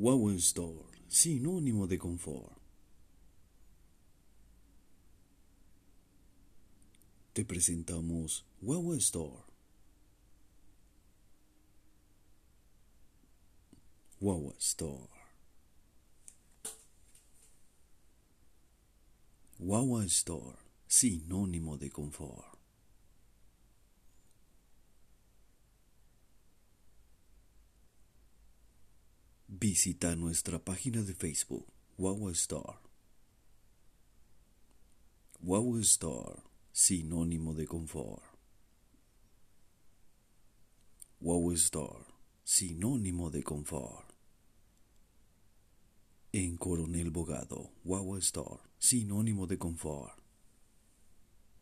Wow Store, sinónimo de confort. Te presentamos Wow Store. Wow Store. Wow Store, sinónimo de confort. Visita nuestra página de Facebook, Wow Store. Wow Store, sinónimo de confort. Wow Store, sinónimo de confort. En Coronel Bogado, Wow Store, sinónimo de confort.